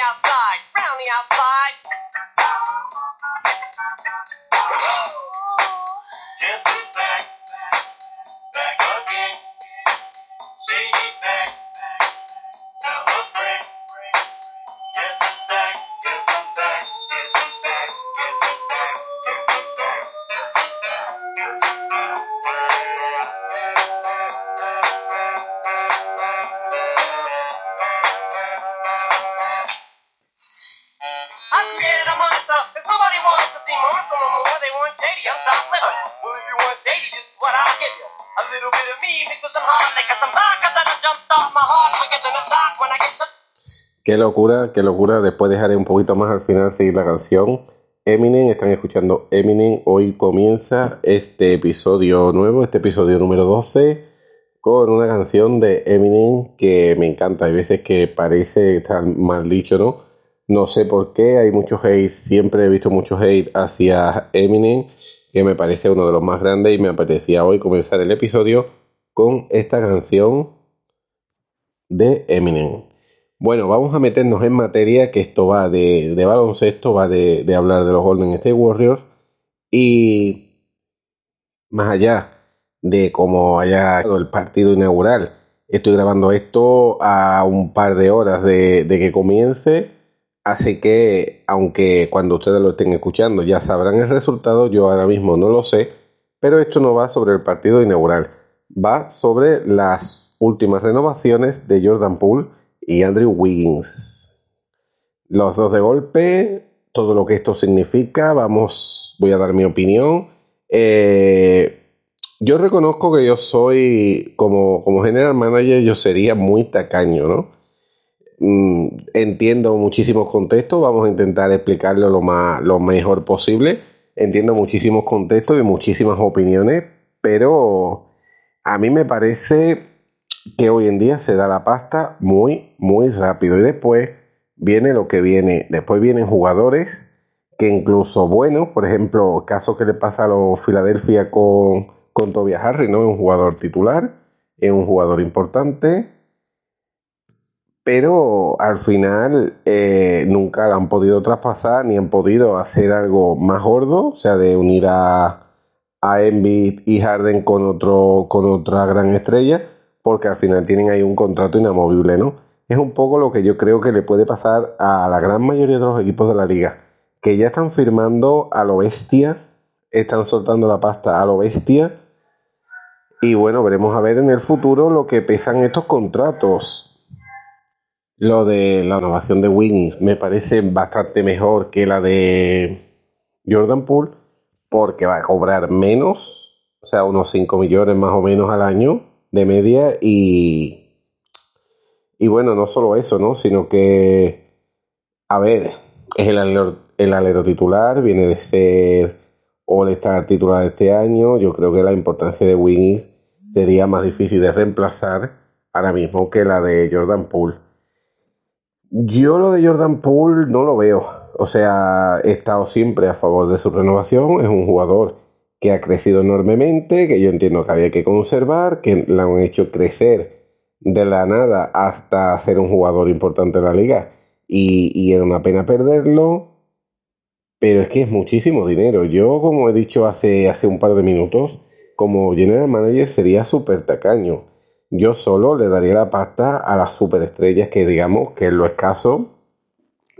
outside, round the outside. Qué locura, qué locura. Después dejaré un poquito más al final seguir la canción. Eminem, están escuchando Eminem. Hoy comienza este episodio nuevo, este episodio número 12, con una canción de Eminem que me encanta. Hay veces que parece estar mal dicho, ¿no? No sé por qué, hay mucho hate, siempre he visto mucho hate hacia Eminem, que me parece uno de los más grandes y me apetecía hoy comenzar el episodio con esta canción de Eminem. Bueno, vamos a meternos en materia, que esto va de, baloncesto, va de, hablar de los Golden State Warriors. Y más allá de cómo haya el partido inaugural, estoy grabando esto a un par de horas de, de que comience, así que aunque cuando ustedes lo estén escuchando ya sabrán el resultado, yo ahora mismo no lo sé, pero esto no va sobre el partido inaugural, va sobre las últimas renovaciones de Jordan Poole y Andrew Wiggins. Los dos de golpe, todo lo que esto significa, vamos, voy a dar mi opinión. Eh, yo reconozco que yo soy, como, como general manager, yo sería muy tacaño, ¿no? Mm, entiendo muchísimos contextos, vamos a intentar explicarlo lo, más, lo mejor posible. Entiendo muchísimos contextos y muchísimas opiniones, pero a mí me parece que hoy en día se da la pasta muy, muy rápido. Y después viene lo que viene. Después vienen jugadores que incluso buenos, por ejemplo, caso que le pasa a los Philadelphia con, con Tobias Harry, ¿no? Es un jugador titular, es un jugador importante, pero al final eh, nunca han podido traspasar ni han podido hacer algo más gordo, o sea, de unir a, a Embiid y Harden con, otro, con otra gran estrella porque al final tienen ahí un contrato inamovible, ¿no? Es un poco lo que yo creo que le puede pasar a la gran mayoría de los equipos de la liga, que ya están firmando a lo bestia, están soltando la pasta a lo bestia, y bueno, veremos a ver en el futuro lo que pesan estos contratos. Lo de la innovación de Wings me parece bastante mejor que la de Jordan Poole, porque va a cobrar menos, o sea, unos 5 millones más o menos al año de media y, y bueno, no solo eso, ¿no? Sino que, a ver, es el alero, el alero titular, viene de ser o de estar titular este año. Yo creo que la importancia de Winnie sería más difícil de reemplazar ahora mismo que la de Jordan Poole. Yo lo de Jordan Poole no lo veo. O sea, he estado siempre a favor de su renovación. Es un jugador que ha crecido enormemente, que yo entiendo que había que conservar, que la han hecho crecer de la nada hasta ser un jugador importante en la liga. Y, y era una pena perderlo, pero es que es muchísimo dinero. Yo, como he dicho hace, hace un par de minutos, como general manager sería súper tacaño. Yo solo le daría la pasta a las superestrellas que digamos que es lo escaso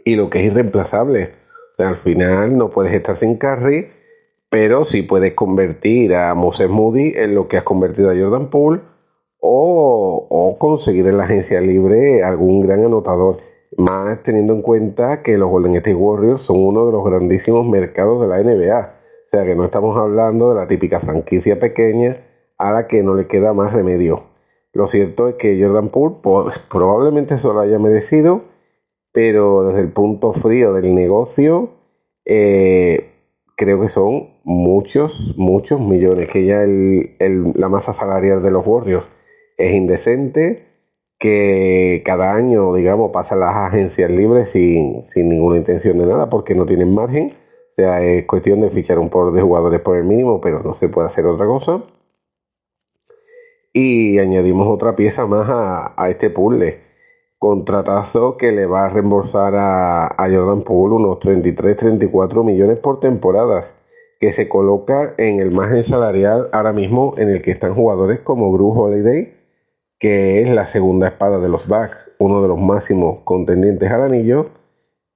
y lo que es irreemplazable. O sea, al final no puedes estar sin carry pero sí puedes convertir a Moses Moody en lo que has convertido a Jordan Poole o, conseguir en la agencia libre algún gran anotador. Más teniendo en cuenta que los Golden State Warriors son uno de los grandísimos mercados de la NBA. O sea que no estamos hablando de la típica franquicia pequeña a la que no le queda más remedio. Lo cierto es que Jordan Poole probablemente eso lo haya merecido, pero desde el punto frío del negocio, eh, creo que son muchos, muchos millones, que ya la masa salarial de los Warriors es indecente, que cada año, digamos, pasan las agencias libres sin, sin ninguna intención de nada porque no tienen margen. O sea, es cuestión de fichar un por de jugadores por el mínimo, pero no se puede hacer otra cosa. Y añadimos otra pieza más a, este puzzle. Contratazo que le va a reembolsar a, Jordan Poole unos 33-34 millones por temporadas que se coloca en el margen salarial ahora mismo en el que están jugadores como Gru Holiday, que es la segunda espada de los Bucks, uno de los máximos contendientes al anillo,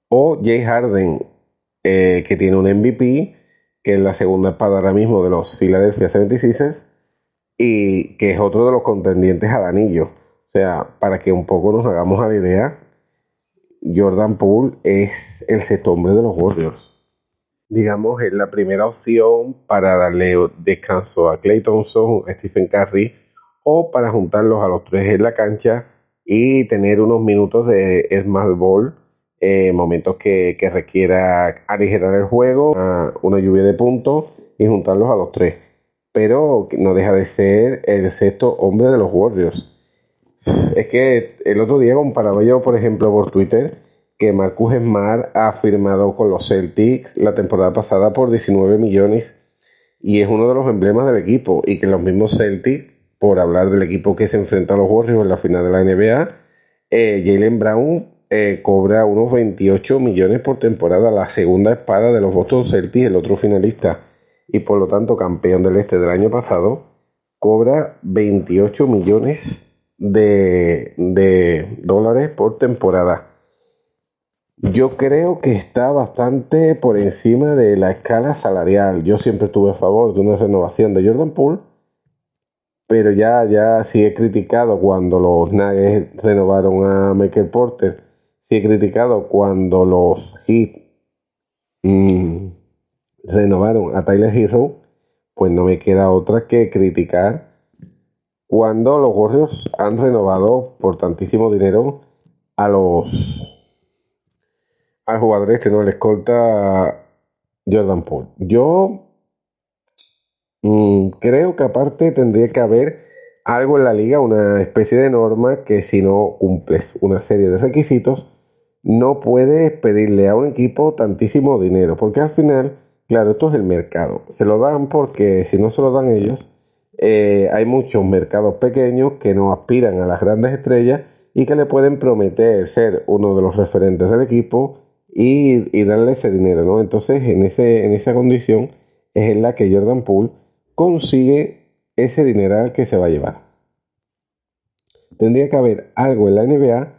o Jay Harden, eh, que tiene un MVP, que es la segunda espada ahora mismo de los Philadelphia 76ers, y que es otro de los contendientes al anillo. O sea, para que un poco nos hagamos a la idea, Jordan Poole es el sexto hombre de los Warriors digamos, es la primera opción para darle descanso a Clay Thompson, a Stephen Curry, o para juntarlos a los tres en la cancha y tener unos minutos de small ball, eh, momentos que, requiera aligerar el juego, una, lluvia de puntos y juntarlos a los tres. Pero no deja de ser el sexto hombre de los Warriors. Es que el otro día comparaba yo, por ejemplo, por Twitter, que Marcus Smart ha firmado con los Celtics la temporada pasada por 19 millones y es uno de los emblemas del equipo y que los mismos Celtics, por hablar del equipo que se enfrenta a los Warriors en la final de la NBA, eh, Jalen Brown eh, cobra unos 28 millones por temporada, la segunda espada de los Boston Celtics, el otro finalista y por lo tanto campeón del este del año pasado, cobra 28 millones de, dólares por temporada. Yo creo que está bastante por encima de la escala salarial. Yo siempre estuve a favor de una renovación de Jordan Poole, pero ya, ya sí he criticado cuando los Nuggets renovaron a Michael Porter, sí he criticado cuando los Heat mm, renovaron a Tyler Hero, pues no me queda otra que criticar cuando los Warriors han renovado por tantísimo dinero a los al jugador este, ¿no? El escolta Jordan Paul. Yo mm, creo que aparte tendría que haber algo en la liga, una especie de norma que si no cumples una serie de requisitos, no puedes pedirle a un equipo tantísimo dinero, porque al final, claro, esto es el mercado. Se lo dan porque si no se lo dan ellos, eh, hay muchos mercados pequeños que no aspiran a las grandes estrellas y que le pueden prometer ser uno de los referentes del equipo y, darle ese dinero, ¿no? Entonces, en, ese, en esa condición es en la que Jordan Poole consigue ese dineral que se va a llevar. Tendría que haber algo en la NBA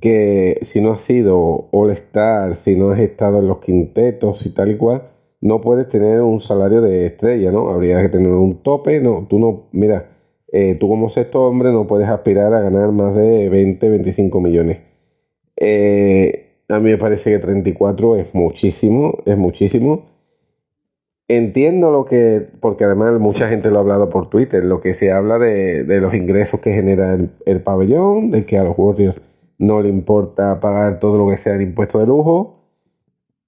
que si no has sido All-Star, si no has estado en los quintetos y tal y cual, no puedes tener un salario de estrella, ¿no? Habría que tener un tope, no, tú no, mira, eh, tú como sexto hombre no puedes aspirar a ganar más de 20, 25 millones. Eh, a mí me parece que 34 es muchísimo, es muchísimo. Entiendo lo que, porque además mucha gente lo ha hablado por Twitter, lo que se habla de, los ingresos que genera el, pabellón, de que a los Warriors no le importa pagar todo lo que sea el impuesto de lujo,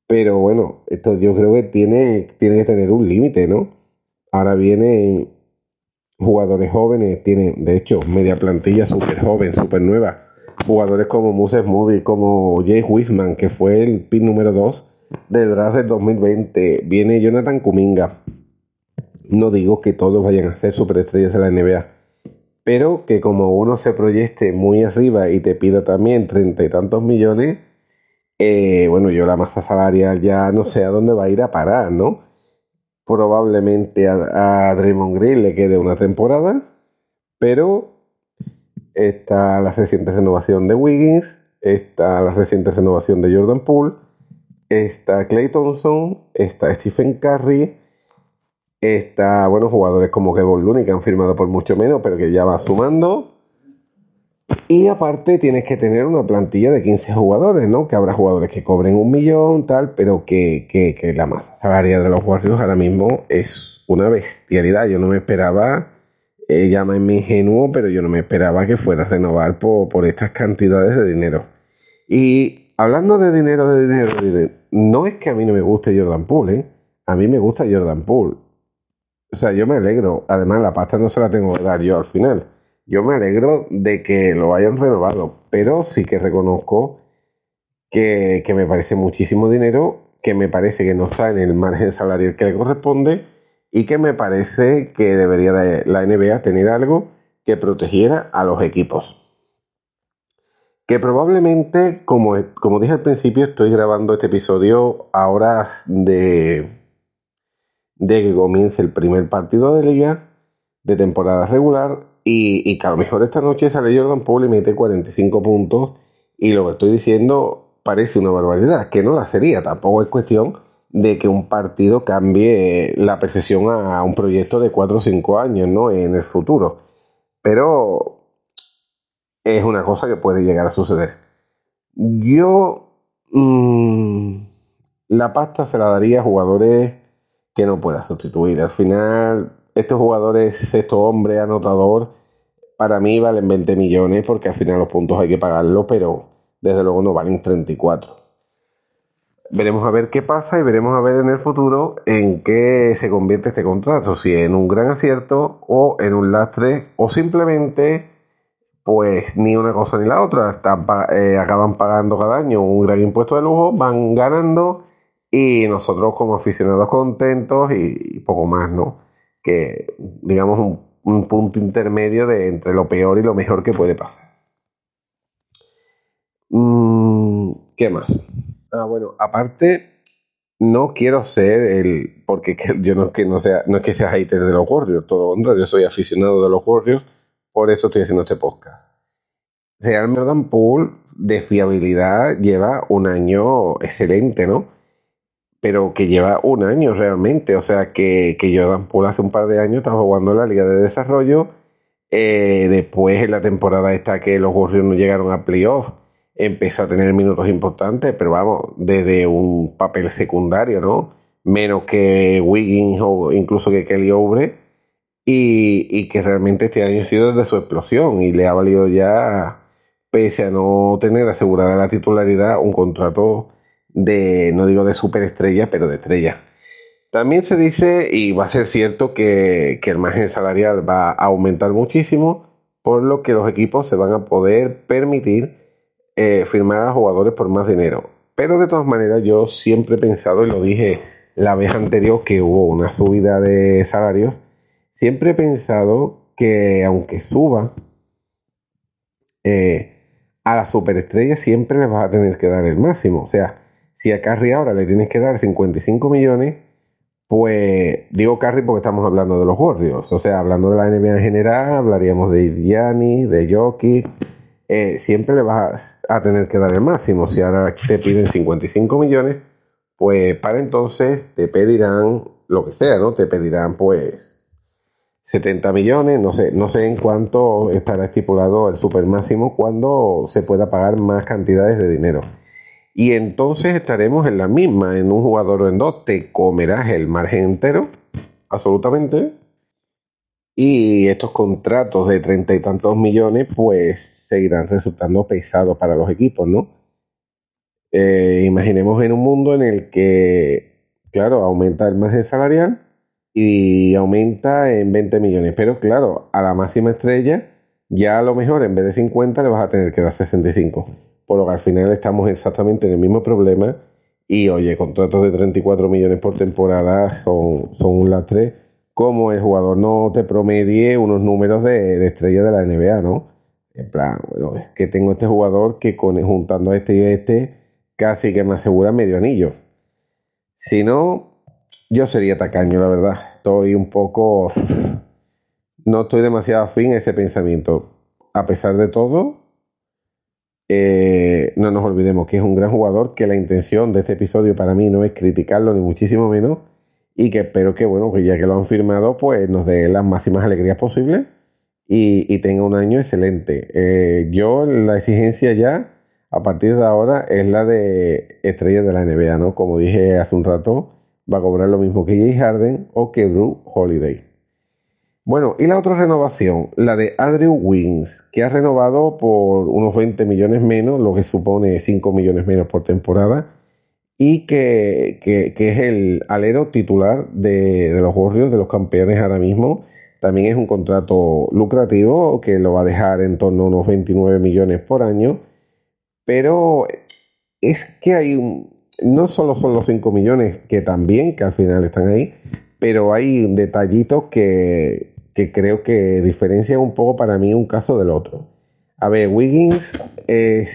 pero bueno, esto yo creo que tiene, tiene que tener un límite, ¿no? Ahora vienen jugadores jóvenes, tienen de hecho media plantilla súper joven, súper nueva jugadores como Moses Moody, como Jay Wiseman, que fue el pin número 2 del draft del 2020. Viene Jonathan Kuminga. No digo que todos vayan a ser superestrellas de la NBA, pero que como uno se proyecte muy arriba y te pida también treinta y tantos millones, eh, bueno, yo la masa salarial ya no sé a dónde va a ir a parar, ¿no? Probablemente a, a Draymond Green le quede una temporada, pero está la reciente renovación de Wiggins, está la reciente renovación de Jordan Poole, está Clay Thompson, está Stephen Curry Está, bueno, jugadores como Kevin Looney que han firmado por mucho menos, pero que ya va sumando. Y aparte tienes que tener una plantilla de 15 jugadores, ¿no? Que habrá jugadores que cobren un millón, tal, pero que, que, la masa salarial de los Warriors ahora mismo es una bestialidad. Yo no me esperaba, eh, llámame ingenuo, pero yo no me esperaba que fuera a renovar por, por estas cantidades de dinero. Y hablando de dinero, de dinero, de dinero, no es que a mí no me guste Jordan Poole, ¿eh? A mí me gusta Jordan Poole. O sea, yo me alegro. Además, la pasta no se la tengo que dar yo al final. Yo me alegro de que lo hayan renovado, pero sí que reconozco que, me parece muchísimo dinero, que me parece que no está en el margen salarial que le corresponde y que me parece que debería de la NBA tener algo que protegiera a los equipos. Que probablemente, como, como dije al principio, estoy grabando este episodio a horas de, de que comience el primer partido de liga de temporada regular y, que a lo mejor esta noche sale Jordan Poole y mete 45 puntos y lo que estoy diciendo parece una barbaridad, que no la sería, tampoco es cuestión de que un partido cambie la percepción a un proyecto de 4 o 5 años, ¿no? En el futuro. Pero es una cosa que puede llegar a suceder. Yo mmm, la pasta se la daría a jugadores que no pueda sustituir. Al final, estos jugadores, estos hombres anotador, para mí valen 20 millones porque al final los puntos hay que pagarlos, pero desde luego no valen 34 veremos a ver qué pasa y veremos a ver en el futuro en qué se convierte este contrato, si en un gran acierto o en un lastre o simplemente pues ni una cosa ni la otra, eh, acaban pagando cada año un gran impuesto de lujo, van ganando y nosotros como aficionados contentos y, poco más, ¿no? Que digamos un, un punto intermedio de entre lo peor y lo mejor que puede pasar. Mm, ¿Qué más? Ah, bueno, aparte, no quiero ser el. Porque yo no es que no sea, no es que sea hater de los Warriors, todo lo contrario, yo soy aficionado de los Warriors, por eso estoy haciendo este podcast. Real Jordan Pool de fiabilidad lleva un año excelente, ¿no? Pero que lleva un año realmente, o sea que, que Jordan Poole hace un par de años estaba jugando en la Liga de Desarrollo. Eh, después en la temporada esta que los Warriors no llegaron a playoff, empezó a tener minutos importantes, pero vamos, desde un papel secundario, ¿no? Menos que Wiggins o incluso que Kelly Oubre, y, y que realmente este año ha sido desde su explosión y le ha valido ya, pese a no tener asegurada la titularidad, un contrato de, no digo de superestrella, pero de estrella. También se dice, y va a ser cierto, que, que el margen salarial va a aumentar muchísimo, por lo que los equipos se van a poder permitir eh, firmar a jugadores por más dinero. Pero de todas maneras yo siempre he pensado, y lo dije la vez anterior que hubo una subida de salarios, siempre he pensado que aunque suba, eh, a la superestrella siempre le vas a tener que dar el máximo. O sea, si a Carry ahora le tienes que dar 55 millones, pues digo Carry porque estamos hablando de los Warriors. O sea, hablando de la NBA en general, hablaríamos de Gianni, de Jokic eh, siempre le vas a, tener que dar el máximo. Si ahora te piden 55 millones, pues para entonces te pedirán lo que sea, ¿no? Te pedirán pues 70 millones, no sé, no sé en cuánto estará estipulado el super máximo cuando se pueda pagar más cantidades de dinero. Y entonces estaremos en la misma, en un jugador o en dos, te comerás el margen entero, absolutamente. Y estos contratos de treinta y tantos millones, pues seguirán resultando pesados para los equipos, ¿no? Eh, imaginemos en un mundo en el que, claro, aumenta el margen salarial y aumenta en 20 millones, pero claro, a la máxima estrella ya a lo mejor en vez de 50 le vas a tener que dar 65, por lo que al final estamos exactamente en el mismo problema y oye, contratos de 34 millones por temporada son, son un lastre como el jugador no te promedie unos números de, estrella de la NBA, ¿no? En plan, bueno, es que tengo este jugador que juntando a este y a este casi que me asegura medio anillo. Si no, yo sería tacaño, la verdad. Estoy un poco... No estoy demasiado afín a ese pensamiento. A pesar de todo, eh, no nos olvidemos que es un gran jugador, que la intención de este episodio para mí no es criticarlo ni muchísimo menos, y que espero que, bueno, que ya que lo han firmado, pues nos dé las máximas alegrías posibles y, tenga un año excelente. Eh, yo la exigencia ya, a partir de ahora, es la de estrellas de la NBA, ¿no? Como dije hace un rato, va a cobrar lo mismo que Jay Harden o que Drew Holiday. Bueno, y la otra renovación, la de Andrew Wings, que ha renovado por unos 20 millones menos, lo que supone 5 millones menos por temporada, y que, es el alero titular de, de los Warriors, de los campeones ahora mismo, también es un contrato lucrativo que lo va a dejar en torno a unos 29 millones por año. Pero es que hay un, no solo son los 5 millones que también, que al final están ahí, pero hay detallitos que, que creo que diferencian un poco para mí un caso del otro. A ver, Wiggins es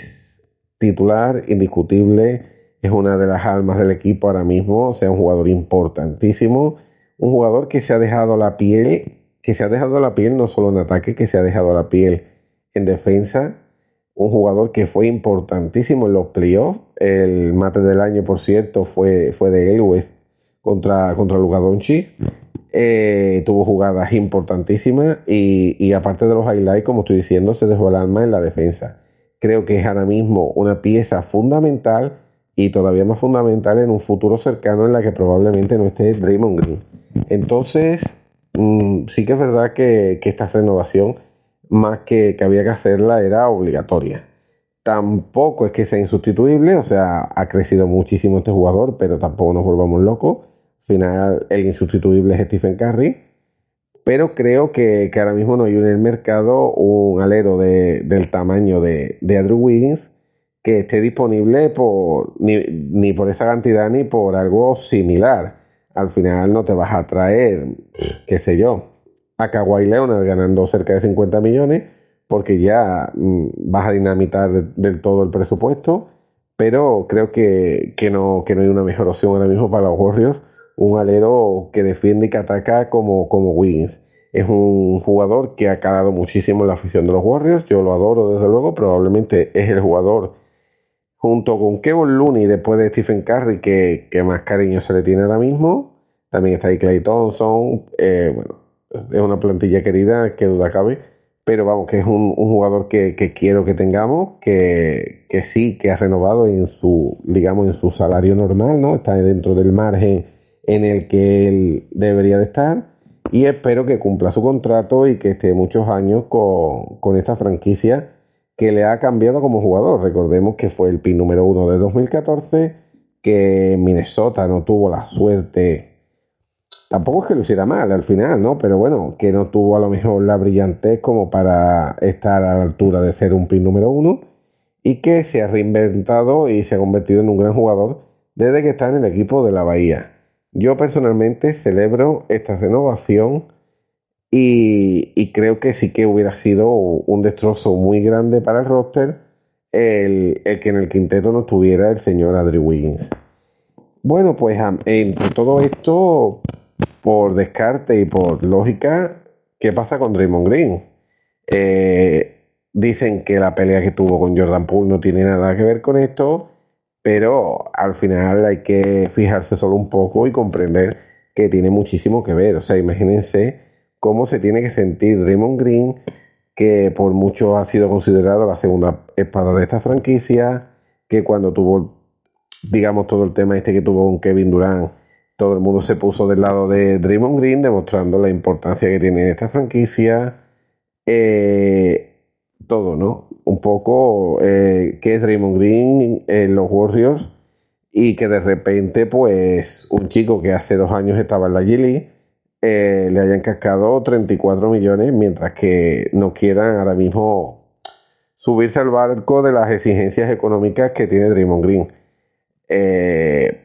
titular indiscutible, es una de las almas del equipo ahora mismo, o sea, un jugador importantísimo, un jugador que se ha dejado la piel que se ha dejado la piel no solo en ataque, que se ha dejado la piel en defensa. Un jugador que fue importantísimo en los playoffs. El mate del año, por cierto, fue, fue de él contra, contra Luka eh, tuvo jugadas importantísimas y, aparte de los highlights, como estoy diciendo, se dejó el alma en la defensa. Creo que es ahora mismo una pieza fundamental y todavía más fundamental en un futuro cercano en la que probablemente no esté Draymond Green. Entonces, Mm, sí que es verdad que, esta renovación, más que, que había que hacerla, era obligatoria. Tampoco es que sea insustituible, o sea, ha crecido muchísimo este jugador, pero tampoco nos volvamos locos. Al final, el insustituible es Stephen Curry. Pero creo que, ahora mismo no hay en el mercado un alero del tamaño de, de Andrew Wiggins que esté disponible por, ni, ni por esa cantidad ni por algo similar al final no te vas a traer, qué sé yo, a Kawhi Leonard ganando cerca de 50 millones, porque ya mm, vas a dinamitar del todo el presupuesto, pero creo que, no, que no hay una mejor opción ahora mismo para los Warriors, un alero que defiende y que ataca como, como Wiggins. Es un jugador que ha calado muchísimo en la afición de los Warriors, yo lo adoro desde luego, probablemente es el jugador junto con Kevin Looney después de Stephen Curry, que, más cariño se le tiene ahora mismo. También está ahí Clay Thompson. Eh, bueno, es una plantilla querida, que duda cabe. Pero vamos, que es un, jugador que, quiero que tengamos, que, que, sí, que ha renovado en su, digamos, en su salario normal, ¿no? Está dentro del margen en el que él debería de estar. Y espero que cumpla su contrato y que esté muchos años con, con esta franquicia que le ha cambiado como jugador. Recordemos que fue el pin número uno de 2014, que Minnesota no tuvo la suerte. Tampoco es que lo hiciera mal al final, ¿no? Pero bueno, que no tuvo a lo mejor la brillantez como para estar a la altura de ser un pin número uno y que se ha reinventado y se ha convertido en un gran jugador desde que está en el equipo de la Bahía. Yo personalmente celebro esta renovación y, creo que sí que hubiera sido un destrozo muy grande para el roster el, que en el quinteto no estuviera el señor Adri Wiggins. Bueno, pues entre todo esto, por descarte y por lógica, ¿qué pasa con Draymond Green? Eh, dicen que la pelea que tuvo con Jordan Poole no tiene nada que ver con esto, pero al final hay que fijarse solo un poco y comprender que tiene muchísimo que ver. O sea, imagínense cómo se tiene que sentir Raymond Green, que por mucho ha sido considerado la segunda espada de esta franquicia, que cuando tuvo, digamos, todo el tema este que tuvo con Kevin Durant, todo el mundo se puso del lado de Draymond Green, demostrando la importancia que tiene esta franquicia. Eh, todo, ¿no? Un poco eh, que es Draymond Green en los Warriors y que de repente, pues, un chico que hace dos años estaba en la G eh, le hayan cascado 34 millones, mientras que no quieran ahora mismo subirse al barco de las exigencias económicas que tiene Draymond Green. Eh,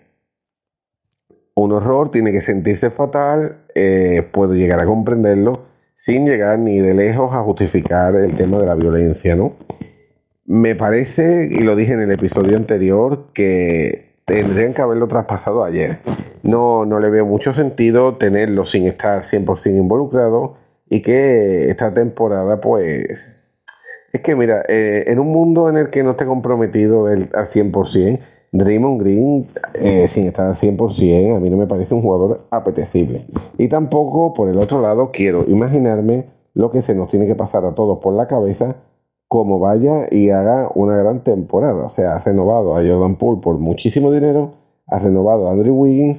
un horror, tiene que sentirse fatal, eh, puedo llegar a comprenderlo, sin llegar ni de lejos a justificar el tema de la violencia, ¿no? Me parece, y lo dije en el episodio anterior, que tendrían que haberlo traspasado ayer no, no le veo mucho sentido tenerlo sin estar 100% involucrado y que esta temporada pues es que mira, eh, en un mundo en el que no esté comprometido al 100%, Draymond Green, eh, sin estar al 100%, a mí no me parece un jugador apetecible. Y tampoco, por el otro lado, quiero imaginarme lo que se nos tiene que pasar a todos por la cabeza como vaya y haga una gran temporada. O sea, ha renovado a Jordan Poole por muchísimo dinero, ha renovado a Andrew Wiggins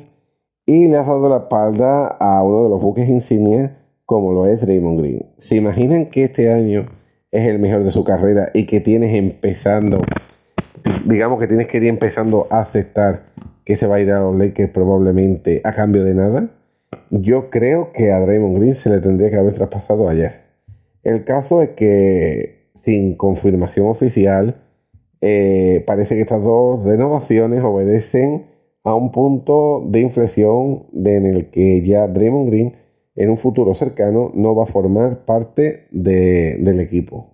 y le ha dado la espalda a uno de los buques insignia como lo es Draymond Green. ¿Se imaginan que este año es el mejor de su carrera y que tienes empezando digamos que tienes que ir empezando a aceptar que se va a ir a los Lakers probablemente a cambio de nada, yo creo que a Draymond Green se le tendría que haber traspasado ayer. El caso es que sin confirmación oficial, eh, parece que estas dos renovaciones obedecen a un punto de inflexión en el que ya Draymond Green en un futuro cercano no va a formar parte del equipo.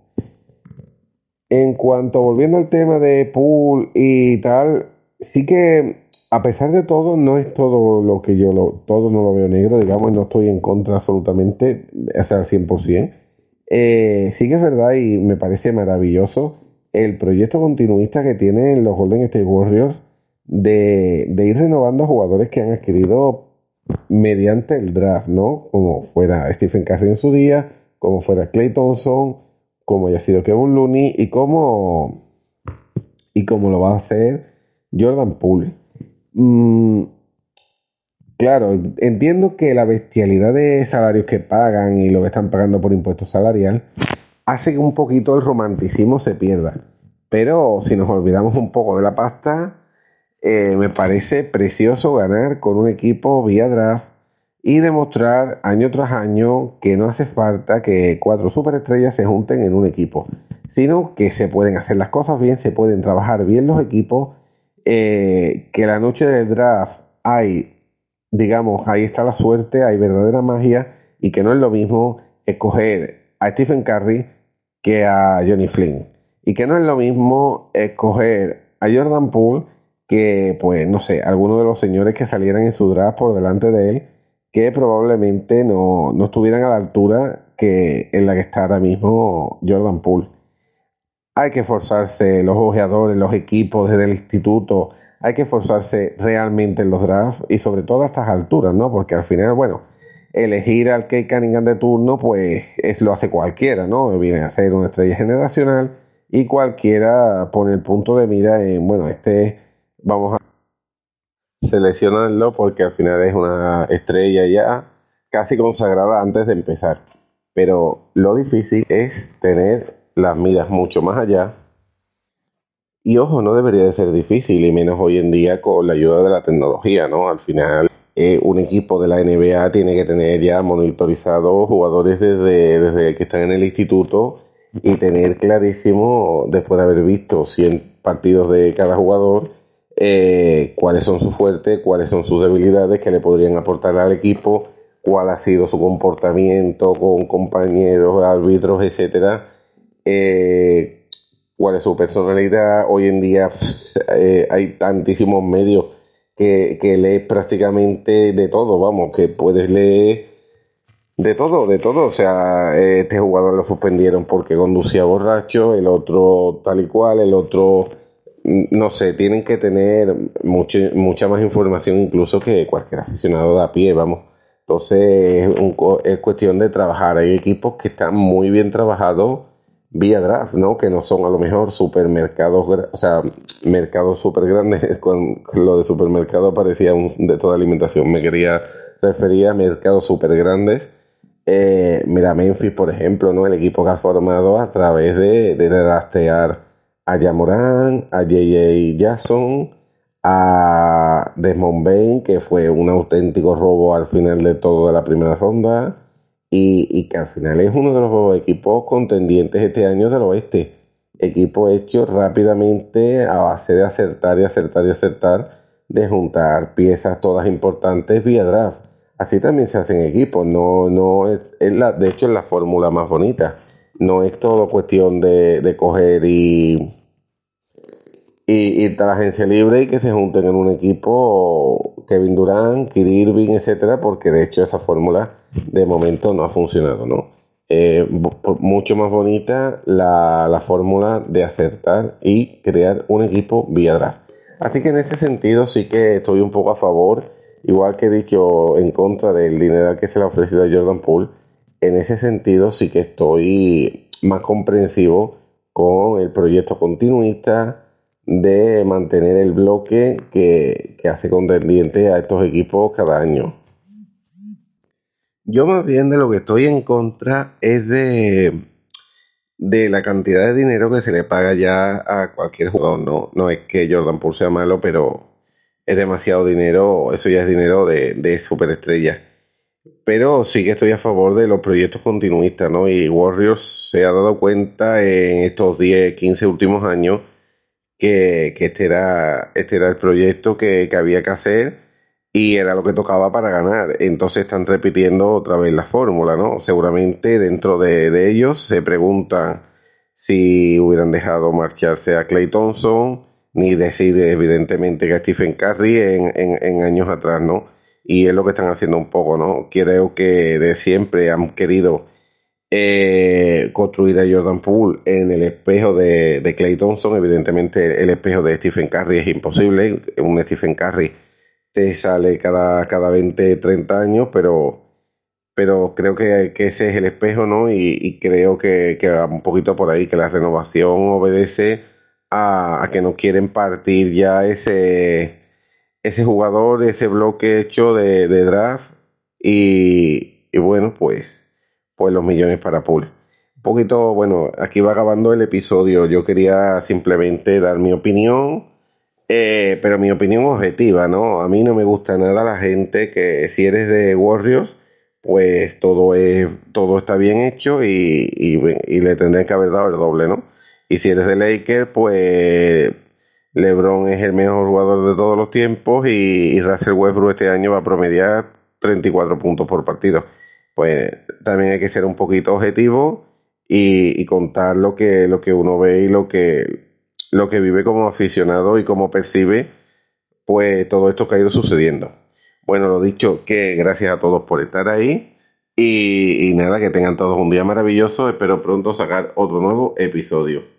En cuanto, volviendo al tema de pool y tal, sí que a pesar de todo, no es todo lo que yo lo, todo no lo veo negro, digamos, no estoy en contra absolutamente, o sea, al 100%. Eh, sí que es verdad y me parece maravilloso el proyecto continuista que tienen los Golden State Warriors de, de ir renovando jugadores que han adquirido mediante el draft, ¿no? Como fuera Stephen Curry en su día, como fuera Clay Thompson, como haya sido Kevin Looney y cómo, y cómo lo va a hacer Jordan Poole. Mm, claro, entiendo que la bestialidad de salarios que pagan y lo que están pagando por impuestos salarial hace que un poquito el romanticismo se pierda. Pero si nos olvidamos un poco de la pasta, eh, me parece precioso ganar con un equipo vía draft y demostrar año tras año que no hace falta que cuatro superestrellas se junten en un equipo, sino que se pueden hacer las cosas bien, se pueden trabajar bien los equipos, eh, que la noche del draft hay, digamos, ahí está la suerte, hay verdadera magia y que no es lo mismo escoger a Stephen Curry que a Johnny Flynn. Y que no es lo mismo escoger a Jordan Poole que, pues, no sé, alguno de los señores que salieran en su draft por delante de él que probablemente no, estuvieran a la altura que en la que está ahora mismo Jordan Poole. Hay que esforzarse los ojeadores, los equipos desde el instituto, hay que esforzarse realmente en los drafts y sobre todo a estas alturas, ¿no? Porque al final, bueno, elegir al Kate Cunningham de turno, pues es, lo hace cualquiera, ¿no? Viene a ser una estrella generacional y cualquiera pone el punto de mira en, bueno, este vamos a seleccionarlo porque al final es una estrella ya casi consagrada antes de empezar. Pero lo difícil es tener las miras mucho más allá. Y ojo, no debería de ser difícil, y menos hoy en día con la ayuda de la tecnología, ¿no? Al final, eh, un equipo de la NBA tiene que tener ya monitorizados jugadores desde, desde que están en el instituto y tener clarísimo, después de haber visto 100 partidos de cada jugador, eh, cuáles son sus fuertes, cuáles son sus debilidades que le podrían aportar al equipo, cuál ha sido su comportamiento con compañeros, árbitros, etcétera, eh, cuál es su personalidad. Hoy en día eh, hay tantísimos medios que, que lees prácticamente de todo, vamos, que puedes leer de todo, de todo. O sea, este jugador lo suspendieron porque conducía borracho, el otro tal y cual, el otro no sé, tienen que tener mucha más información incluso que cualquier aficionado de a pie, vamos. Entonces es, cuestión de trabajar. Hay equipos que están muy bien trabajados vía draft, ¿no? Que no son a lo mejor supermercados, o sea, mercados súper grandes. Con lo de supermercado parecía un, de toda alimentación. Me quería referir a mercados súper grandes. Eh, mira, Memphis, por ejemplo, ¿no? El equipo que ha formado a través de, de a Yamorán, a J.J. Jackson, a Desmond Bain, que fue un auténtico robo al final de todo de la primera ronda, y, que al final es uno de los equipos contendientes este año del oeste. Equipo hecho rápidamente a base de acertar y acertar y acertar, de juntar piezas todas importantes vía draft. Así también se hacen equipos, no, no es, la, de hecho es la fórmula más bonita. No es todo cuestión de, de coger y y irte a la agencia libre y que se junten en un equipo Kevin Durant, Kyrie Irving, etcétera, porque de hecho esa fórmula de momento no ha funcionado, ¿no? Eh, mucho más bonita la, la fórmula de acertar y crear un equipo vía draft. Así que en ese sentido sí que estoy un poco a favor, igual que he dicho en contra del dinero que se le ha ofrecido a Jordan Poole, en ese sentido sí que estoy más comprensivo con el proyecto continuista de mantener el bloque que, que hace contendiente a estos equipos cada año. Yo más bien de lo que estoy en contra es de, de la cantidad de dinero que se le paga ya a cualquier jugador. No, no es que Jordan Poole sea malo, pero es demasiado dinero, eso ya es dinero de, de superestrella. Pero sí que estoy a favor de los proyectos continuistas, ¿no? Y Warriors se ha dado cuenta en estos 10, 15 últimos años que, este, era, este era el proyecto que, que había que hacer y era lo que tocaba para ganar. Entonces están repitiendo otra vez la fórmula, ¿no? Seguramente dentro de, de, ellos se preguntan si hubieran dejado marcharse a Clay Thompson, ni decir evidentemente que a Stephen Curry en, en, en, años atrás, ¿no? Y es lo que están haciendo un poco, ¿no? Creo que de siempre han querido eh, construir a Jordan Poole en el espejo de, Clay Thompson. Evidentemente el espejo de Stephen Curry es imposible. Un Stephen Curry te sale cada, cada 20, 30 años, pero, pero creo que, ese es el espejo, ¿no? Y, y creo que, que, va un poquito por ahí, que la renovación obedece a, que no quieren partir ya ese, ese jugador, ese bloque hecho de, draft y, bueno, pues, pues los millones para Pool. Un poquito, bueno, aquí va acabando el episodio. Yo quería simplemente dar mi opinión eh, pero mi opinión objetiva, ¿no? A mí no me gusta nada la gente que si eres de Warriors, pues todo es todo está bien hecho y, y, le tendré que haber dado el doble, ¿no? Y si eres de Lakers, pues LeBron es el mejor jugador de todos los tiempos y, y Russell Westbrook este año va a promediar 34 puntos por partido. Pues también hay que ser un poquito objetivo y, contar lo que, lo que uno ve y lo que, lo que vive como aficionado y como percibe pues todo esto que ha ido sucediendo. Bueno, lo dicho, que gracias a todos por estar ahí y, y nada, que tengan todos un día maravilloso. Espero pronto sacar otro nuevo episodio.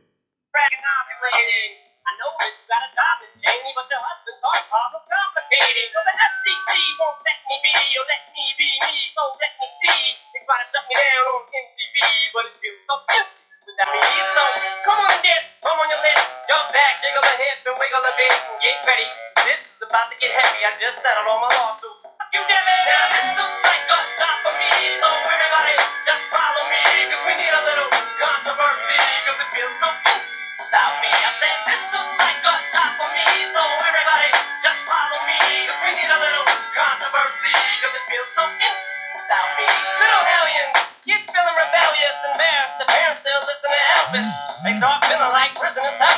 get ready. This is about to get heavy. I just settled on my lawsuit.